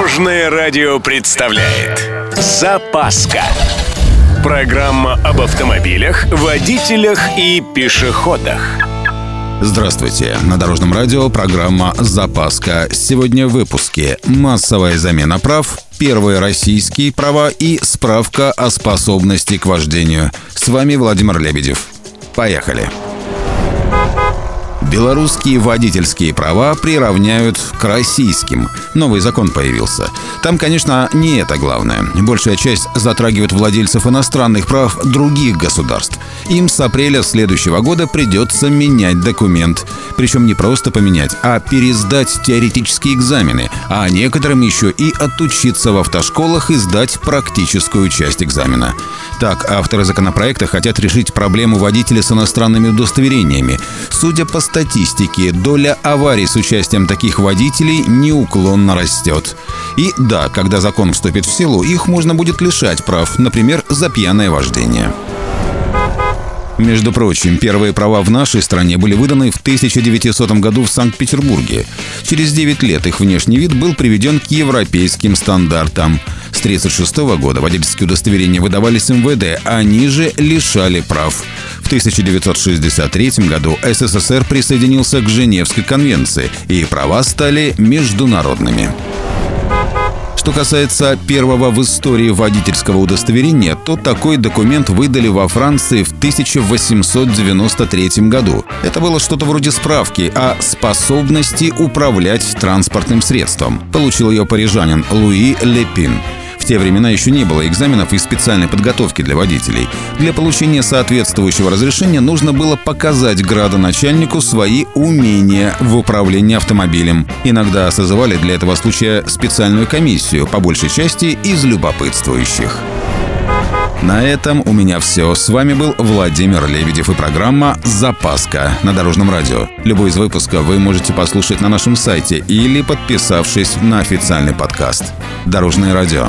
Дорожное радио представляет Запаска Программа об автомобилях, водителях и пешеходах Здравствуйте! На Дорожном радио программа «Запаска». Сегодня в выпуске «Массовая замена прав», первые российские права и справка о способности к вождению. С вами Владимир Лебедев. Поехали! Поехали! Белорусские водительские права приравняют к российским. Новый закон появился. Там, конечно, не это главное. Большая часть затрагивает владельцев иностранных прав других государств. Им с апреля следующего года придется менять документ. Причем не просто поменять, а пересдать теоретические экзамены, а некоторым еще и отучиться в автошколах и сдать практическую часть экзамена. Так, авторы законопроекта хотят решить проблему водителей с иностранными удостоверениями. Судя по статистике, доля аварий с участием таких водителей неуклонно растет. И да, когда закон вступит в силу, их можно будет лишать прав, например, за пьяное вождение. Между прочим, первые права в нашей стране были выданы в 1900 году в Санкт-Петербурге. Через 9 лет их внешний вид был приведен к европейским стандартам. С 1936 года водительские удостоверения выдавались МВД, а они же лишали прав. В 1963 году СССР присоединился к Женевской конвенции, и права стали международными. Что касается первого в истории водительского удостоверения, то такой документ выдали во Франции в 1893 году. Это было что-то вроде справки о способности управлять транспортным средством. Получил ее парижанин Луи Лепин те времена еще не было экзаменов и специальной подготовки для водителей. Для получения соответствующего разрешения нужно было показать градоначальнику свои умения в управлении автомобилем. Иногда созывали для этого случая специальную комиссию, по большей части из любопытствующих. На этом у меня все. С вами был Владимир Лебедев и программа «Запаска» на Дорожном радио. Любой из выпусков вы можете послушать на нашем сайте или подписавшись на официальный подкаст. Дорожное радио.